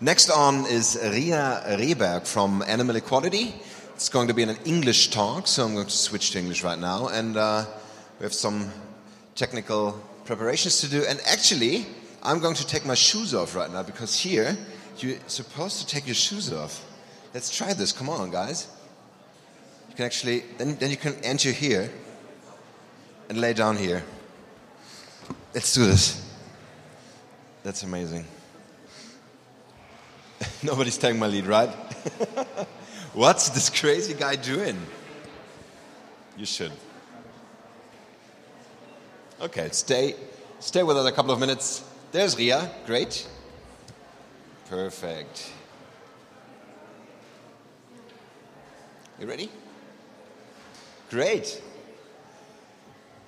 Next on is Ria Rehberg from Animal Equality. It's going to be an English talk, so I'm going to switch to English right now. And uh, we have some technical preparations to do. And actually, I'm going to take my shoes off right now because here you're supposed to take your shoes off. Let's try this. Come on, guys. You can actually, then, then you can enter here and lay down here. Let's do this. That's amazing. Nobody's taking my lead, right? What's this crazy guy doing? You should. Okay, stay, stay with us a couple of minutes. There's Ria. Great. Perfect. You ready? Great.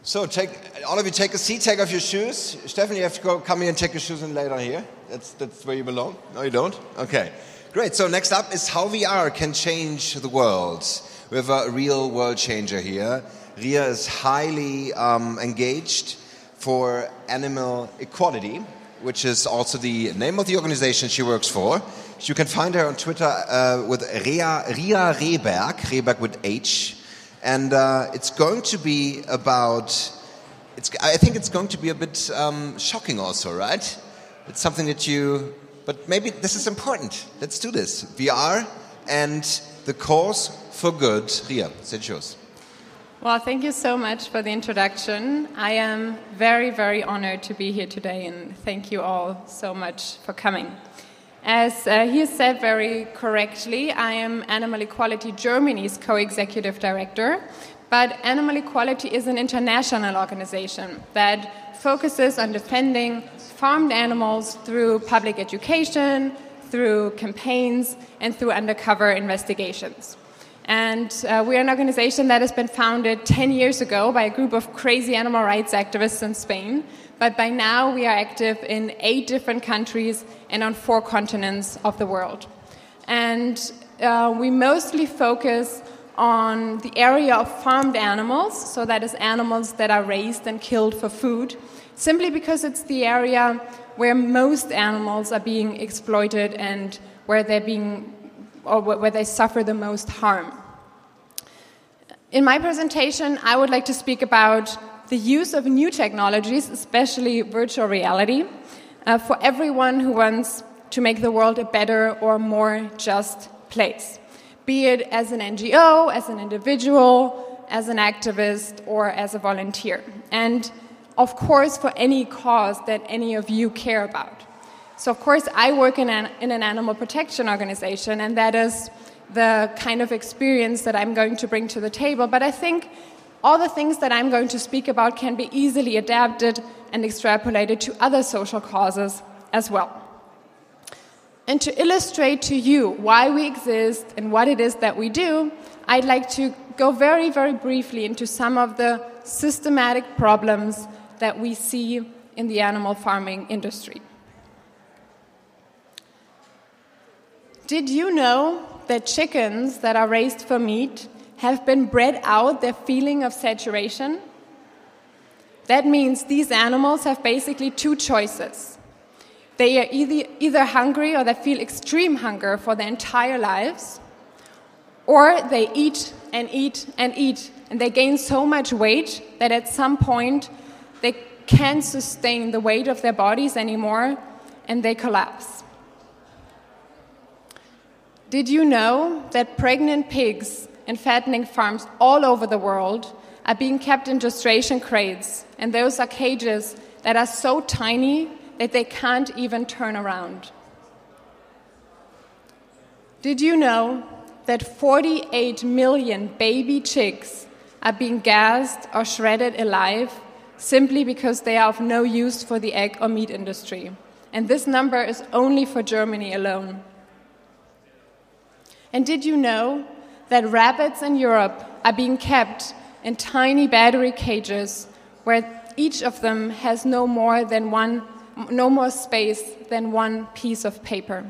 So take all of you take a seat, take off your shoes. Stephanie, you have to go come here and take your shoes and lay down here. That's that's where you belong. No, you don't? Okay. Great. So next up is how VR can change the world. We have a real world changer here. Ria is highly um, engaged for animal equality, which is also the name of the organization she works for. You can find her on Twitter uh, with Ria, Ria Rehberg with H and uh, it's going to be about. It's, I think it's going to be a bit um, shocking, also, right? It's something that you. But maybe this is important. Let's do this. VR and the cause for good. Ria, it's yours. Well, thank you so much for the introduction. I am very, very honored to be here today, and thank you all so much for coming. As uh, he said very correctly, I am Animal Equality Germany's co executive director. But Animal Equality is an international organization that focuses on defending farmed animals through public education, through campaigns, and through undercover investigations. And uh, we're an organization that has been founded 10 years ago by a group of crazy animal rights activists in Spain but by now we are active in eight different countries and on four continents of the world. And uh, we mostly focus on the area of farmed animals, so that is animals that are raised and killed for food, simply because it's the area where most animals are being exploited and where they're being or where they suffer the most harm. In my presentation, I would like to speak about the use of new technologies, especially virtual reality, uh, for everyone who wants to make the world a better or more just place, be it as an NGO, as an individual, as an activist, or as a volunteer. And of course, for any cause that any of you care about. So, of course, I work in an, in an animal protection organization, and that is the kind of experience that I'm going to bring to the table. But I think all the things that I'm going to speak about can be easily adapted and extrapolated to other social causes as well. And to illustrate to you why we exist and what it is that we do, I'd like to go very, very briefly into some of the systematic problems that we see in the animal farming industry. Did you know that chickens that are raised for meat have been bred out their feeling of saturation. That means these animals have basically two choices. They are either, either hungry or they feel extreme hunger for their entire lives, or they eat and eat and eat, and they gain so much weight that at some point they can't sustain the weight of their bodies anymore and they collapse. Did you know that pregnant pigs in fattening farms all over the world are being kept in gestation crates, and those are cages that are so tiny that they can't even turn around. Did you know that 48 million baby chicks are being gassed or shredded alive simply because they are of no use for the egg or meat industry? And this number is only for Germany alone. And did you know that rabbits in Europe are being kept in tiny battery cages where each of them has no more than one no more space than one piece of paper.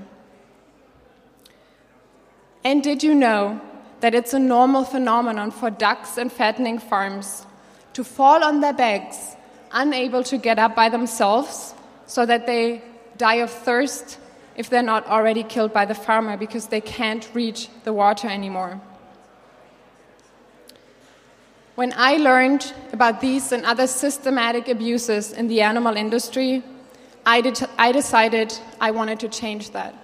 And did you know that it's a normal phenomenon for ducks and fattening farms to fall on their backs, unable to get up by themselves, so that they die of thirst if they're not already killed by the farmer because they can't reach the water anymore. When I learned about these and other systematic abuses in the animal industry, I, de- I decided I wanted to change that.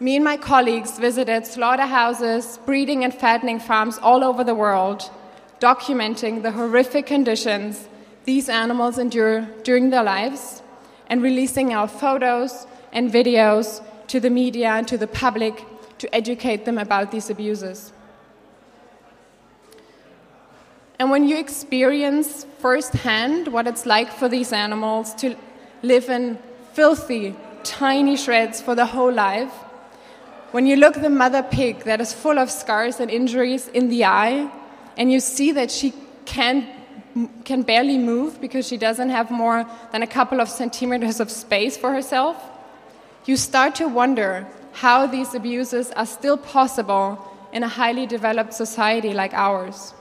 Me and my colleagues visited slaughterhouses, breeding and fattening farms all over the world, documenting the horrific conditions these animals endure during their lives and releasing our photos and videos to the media and to the public to educate them about these abuses. And when you experience firsthand what it's like for these animals to live in filthy, tiny shreds for their whole life, when you look the mother pig that is full of scars and injuries in the eye, and you see that she can, can barely move because she doesn't have more than a couple of centimeters of space for herself, you start to wonder how these abuses are still possible in a highly developed society like ours.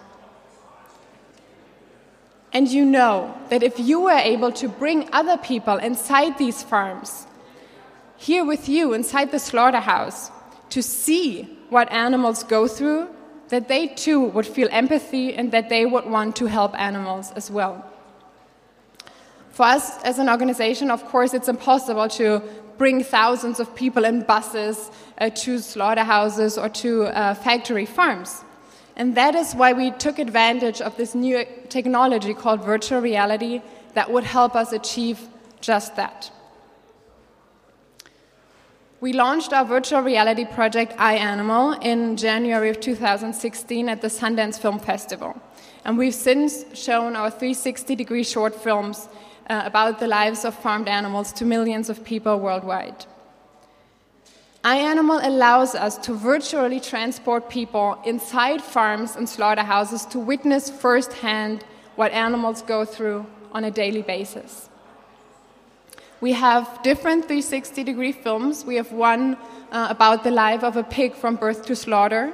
And you know that if you were able to bring other people inside these farms, here with you inside the slaughterhouse, to see what animals go through, that they too would feel empathy and that they would want to help animals as well. For us as an organization, of course, it's impossible to bring thousands of people in buses uh, to slaughterhouses or to uh, factory farms. And that is why we took advantage of this new technology called virtual reality that would help us achieve just that. We launched our virtual reality project iAnimal in January of 2016 at the Sundance Film Festival. And we've since shown our 360 degree short films uh, about the lives of farmed animals to millions of people worldwide iAnimal allows us to virtually transport people inside farms and slaughterhouses to witness firsthand what animals go through on a daily basis. We have different 360 degree films. We have one uh, about the life of a pig from birth to slaughter.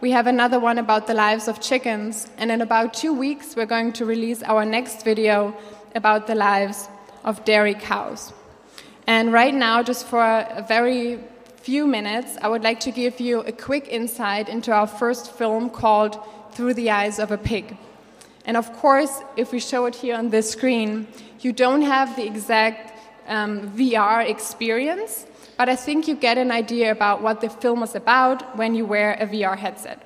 We have another one about the lives of chickens. And in about two weeks, we're going to release our next video about the lives of dairy cows. And right now, just for a very few minutes, I would like to give you a quick insight into our first film called Through the Eyes of a Pig. And of course, if we show it here on this screen, you don't have the exact um, VR experience, but I think you get an idea about what the film is about when you wear a VR headset.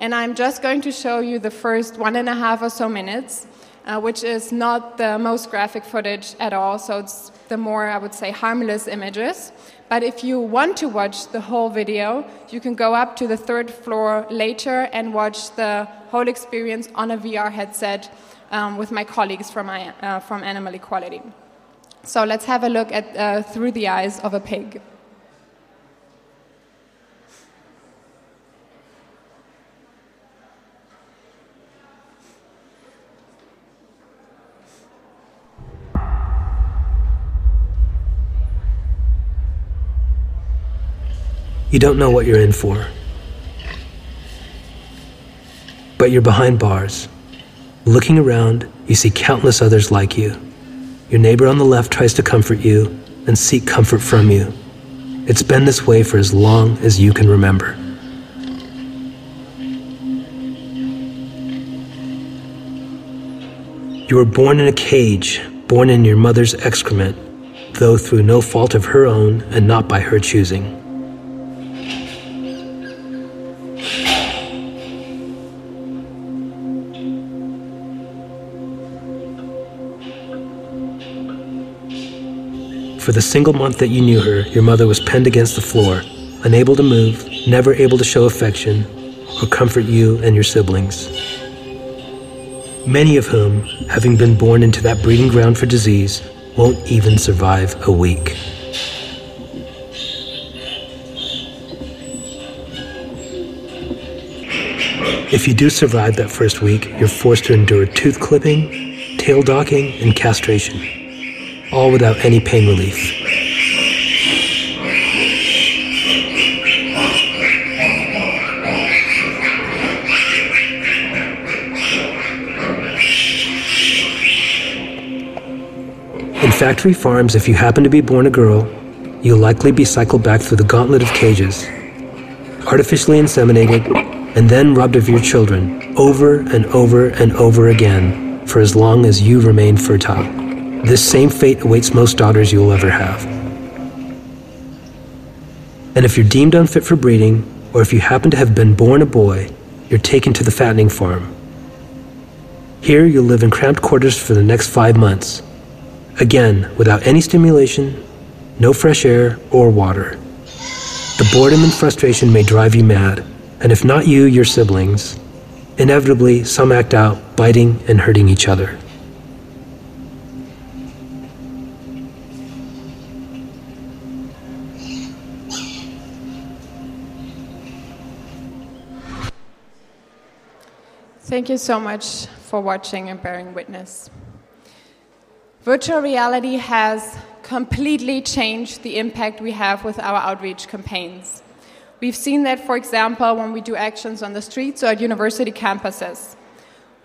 And I'm just going to show you the first one and a half or so minutes, uh, which is not the most graphic footage at all, so it's the more, I would say, harmless images. But if you want to watch the whole video, you can go up to the third floor later and watch the whole experience on a VR headset um, with my colleagues from, uh, from Animal Equality. So let's have a look at uh, Through the Eyes of a Pig. You don't know what you're in for. But you're behind bars. Looking around, you see countless others like you. Your neighbor on the left tries to comfort you and seek comfort from you. It's been this way for as long as you can remember. You were born in a cage, born in your mother's excrement, though through no fault of her own and not by her choosing. For the single month that you knew her, your mother was penned against the floor, unable to move, never able to show affection or comfort you and your siblings. Many of whom, having been born into that breeding ground for disease, won't even survive a week. If you do survive that first week, you're forced to endure tooth clipping, tail docking, and castration all without any pain relief. In factory farms, if you happen to be born a girl, you'll likely be cycled back through the gauntlet of cages, artificially inseminated, and then robbed of your children over and over and over again for as long as you remain fertile. This same fate awaits most daughters you will ever have. And if you're deemed unfit for breeding, or if you happen to have been born a boy, you're taken to the fattening farm. Here you'll live in cramped quarters for the next five months. Again, without any stimulation, no fresh air or water. The boredom and frustration may drive you mad, and if not you, your siblings. Inevitably, some act out, biting and hurting each other. Thank you so much for watching and bearing witness. Virtual reality has completely changed the impact we have with our outreach campaigns. We've seen that, for example, when we do actions on the streets or at university campuses.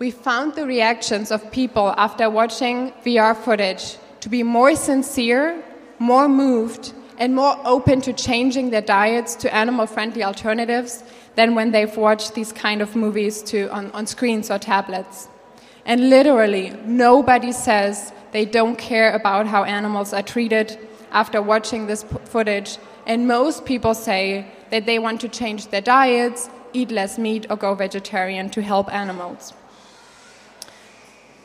We found the reactions of people after watching VR footage to be more sincere, more moved, and more open to changing their diets to animal friendly alternatives than when they've watched these kind of movies to, on, on screens or tablets. And literally, nobody says they don't care about how animals are treated after watching this footage. And most people say that they want to change their diets, eat less meat, or go vegetarian to help animals.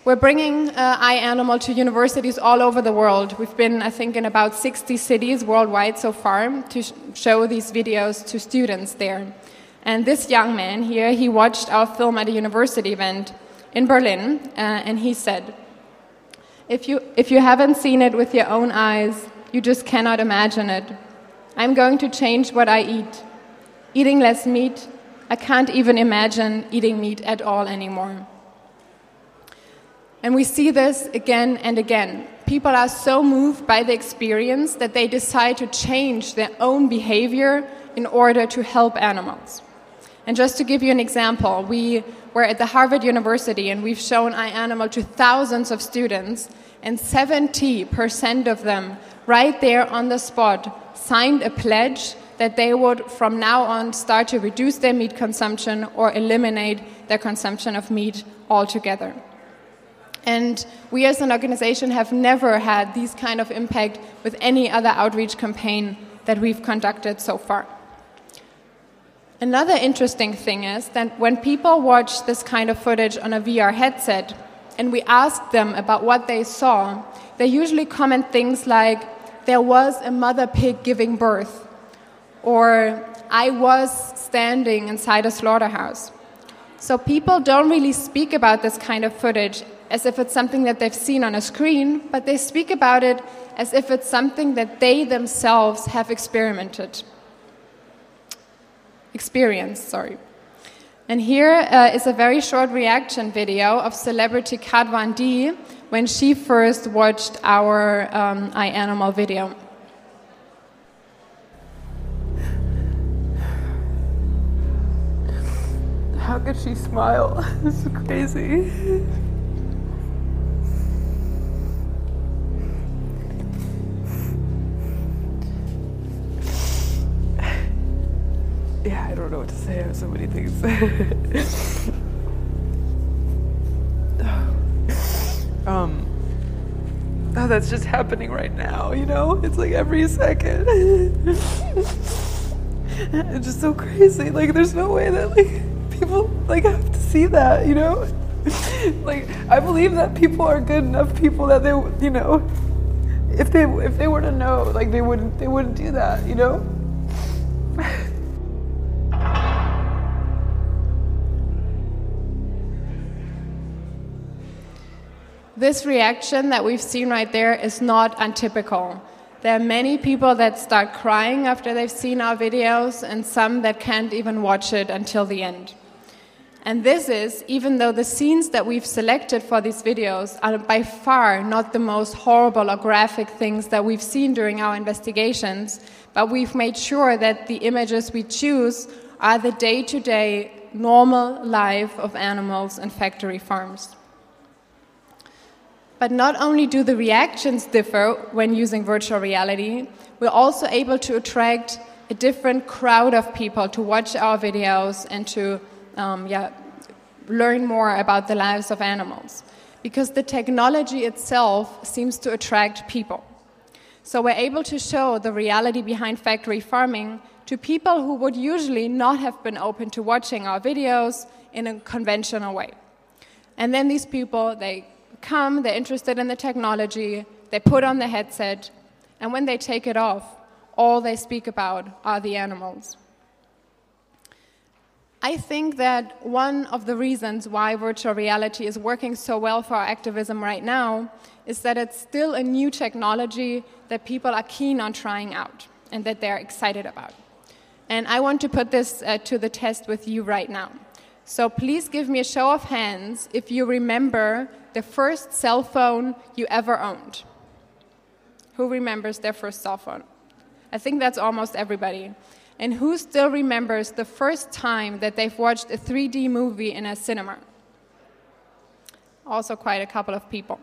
We're bringing uh, iAnimal to universities all over the world. We've been, I think, in about 60 cities worldwide so far to sh show these videos to students there. And this young man here, he watched our film at a university event in Berlin, uh, and he said, if you, if you haven't seen it with your own eyes, you just cannot imagine it. I'm going to change what I eat. Eating less meat, I can't even imagine eating meat at all anymore. And we see this again and again. People are so moved by the experience that they decide to change their own behavior in order to help animals. And just to give you an example, we were at the Harvard University and we've shown iAnimal to thousands of students, and 70% of them, right there on the spot, signed a pledge that they would from now on start to reduce their meat consumption or eliminate their consumption of meat altogether. And we as an organization have never had this kind of impact with any other outreach campaign that we've conducted so far. Another interesting thing is that when people watch this kind of footage on a VR headset and we ask them about what they saw, they usually comment things like, there was a mother pig giving birth, or I was standing inside a slaughterhouse. So people don't really speak about this kind of footage as if it's something that they've seen on a screen, but they speak about it as if it's something that they themselves have experimented experience, sorry. And here uh, is a very short reaction video of celebrity Kat Von D when she first watched our um, iAnimal video. How could she smile? this is crazy. Don't know what to say. I have so many things. um, oh, that's just happening right now, you know? It's like every second. it's just so crazy. Like, there's no way that, like, people, like, have to see that, you know? like, I believe that people are good enough people that they, you know, if they, if they were to know, like, they wouldn't, they wouldn't do that, you know? This reaction that we've seen right there is not untypical. There are many people that start crying after they've seen our videos, and some that can't even watch it until the end. And this is, even though the scenes that we've selected for these videos are by far not the most horrible or graphic things that we've seen during our investigations, but we've made sure that the images we choose are the day to day normal life of animals in factory farms. But not only do the reactions differ when using virtual reality, we're also able to attract a different crowd of people to watch our videos and to um, yeah, learn more about the lives of animals. Because the technology itself seems to attract people. So we're able to show the reality behind factory farming to people who would usually not have been open to watching our videos in a conventional way. And then these people, they come, they're interested in the technology, they put on the headset, and when they take it off, all they speak about are the animals. I think that one of the reasons why virtual reality is working so well for our activism right now is that it's still a new technology that people are keen on trying out and that they're excited about. And I want to put this uh, to the test with you right now. So please give me a show of hands if you remember the first cell phone you ever owned. Who remembers their first cell phone? I think that's almost everybody. And who still remembers the first time that they've watched a 3D movie in a cinema? Also, quite a couple of people.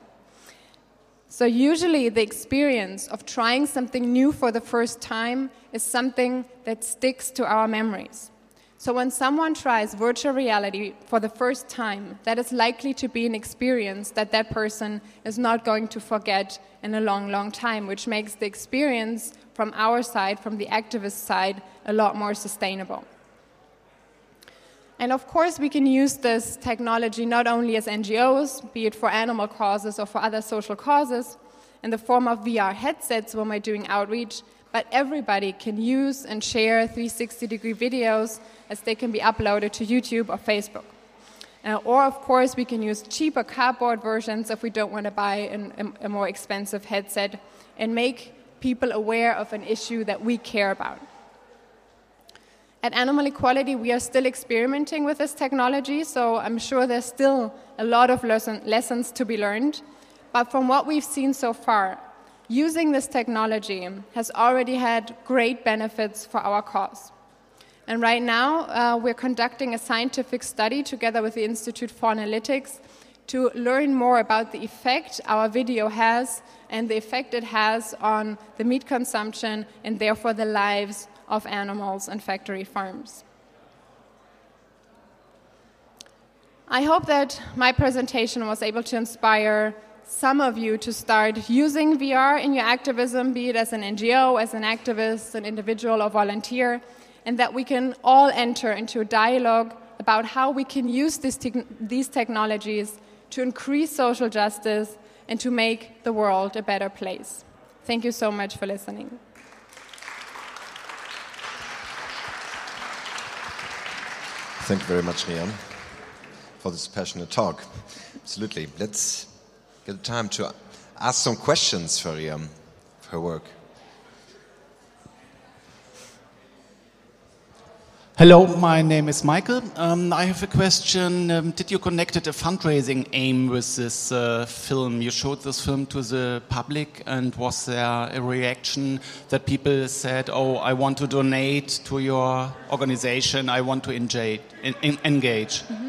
So, usually, the experience of trying something new for the first time is something that sticks to our memories. So, when someone tries virtual reality for the first time, that is likely to be an experience that that person is not going to forget in a long, long time, which makes the experience from our side, from the activist side, a lot more sustainable. And of course, we can use this technology not only as NGOs, be it for animal causes or for other social causes, in the form of VR headsets when we're doing outreach, but everybody can use and share 360 degree videos as they can be uploaded to YouTube or Facebook. Uh, or, of course, we can use cheaper cardboard versions if we don't want to buy an, a, a more expensive headset and make people aware of an issue that we care about. At Animal Equality, we are still experimenting with this technology, so I'm sure there's still a lot of lesson, lessons to be learned. But from what we've seen so far, using this technology has already had great benefits for our cause. And right now, uh, we're conducting a scientific study together with the Institute for Analytics to learn more about the effect our video has and the effect it has on the meat consumption and therefore the lives of animals and factory farms. I hope that my presentation was able to inspire some of you to start using VR in your activism, be it as an NGO, as an activist, an individual, or volunteer, and that we can all enter into a dialogue about how we can use te these technologies to increase social justice and to make the world a better place. Thank you so much for listening. Thank you very much, Rian, for this passionate talk. Absolutely. Let's get time to ask some questions for Rian, for her work. Hello, my name is Michael. Um, I have a question. Um, did you connect a fundraising aim with this uh, film? You showed this film to the public, and was there a reaction that people said, "Oh, I want to donate to your organization. I want to engage"? engage? Mm -hmm.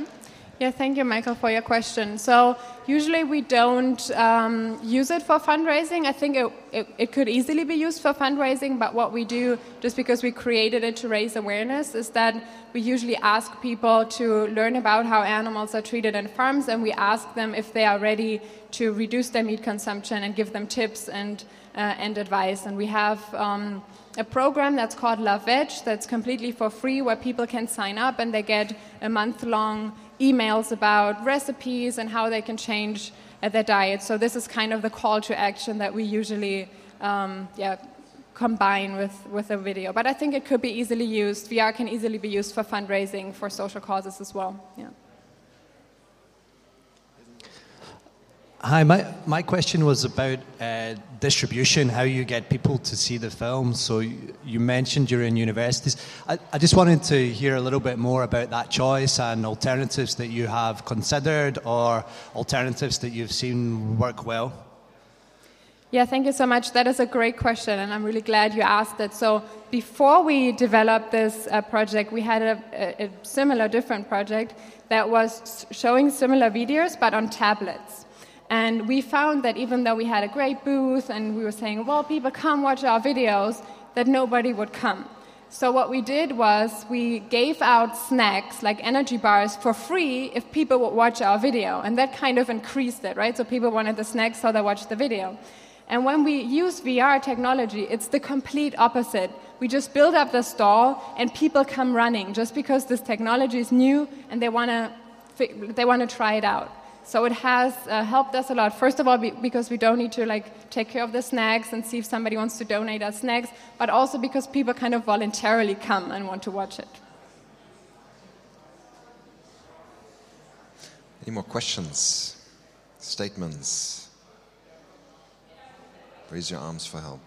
Yeah, thank you, Michael, for your question. So usually we don't um, use it for fundraising. I think it, it, it, could easily be used for fundraising, but what we do, just because we created it to raise awareness, is that we usually ask people to learn about how animals are treated in farms, and we ask them if they are ready to reduce their meat consumption and give them tips and, uh, and advice. And we have um, a program that's called Love Veg that's completely for free, where people can sign up and they get a month long emails about recipes and how they can change uh, their diet. So this is kind of the call to action that we usually um, yeah, combine with, with a video. But I think it could be easily used. VR can easily be used for fundraising for social causes as well. Yeah. Hi, my, my question was about uh, distribution, how you get people to see the film. So you, you mentioned you're in universities. I, I, just wanted to hear a little bit more about that choice and alternatives that you have considered or alternatives that you've seen work well. Yeah, thank you so much. That is a great question, and I'm really glad you asked it. So, before we developed this uh, project, we had a, a, a similar, different project that was showing similar videos but on tablets. And we found that even though we had a great booth and we were saying, well, people come watch our videos, that nobody would come. So what we did was we gave out snacks like energy bars for free if people would watch our video, and that kind of increased it, right? So people wanted the snacks, so they watched the video. And when we use VR technology, it's the complete opposite. We just build up the stall, and people come running just because this technology is new and they want to they want to try it out. So it has uh, helped us a lot. First of all, be, because we don't need to like take care of the snacks and see if somebody wants to donate us snacks, but also because people kind of voluntarily come and want to watch it. Any more questions? Statements? Raise your arms for help.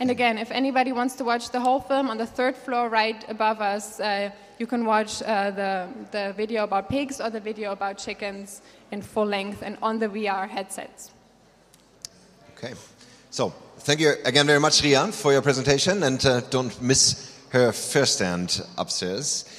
And again, if anybody wants to watch the whole film on the third floor right above us, uh, you can watch uh, the, the video about pigs or the video about chickens in full length and on the VR headsets. Okay. So, thank you again very much, Rian, for your presentation, and uh, don't miss her first stand upstairs.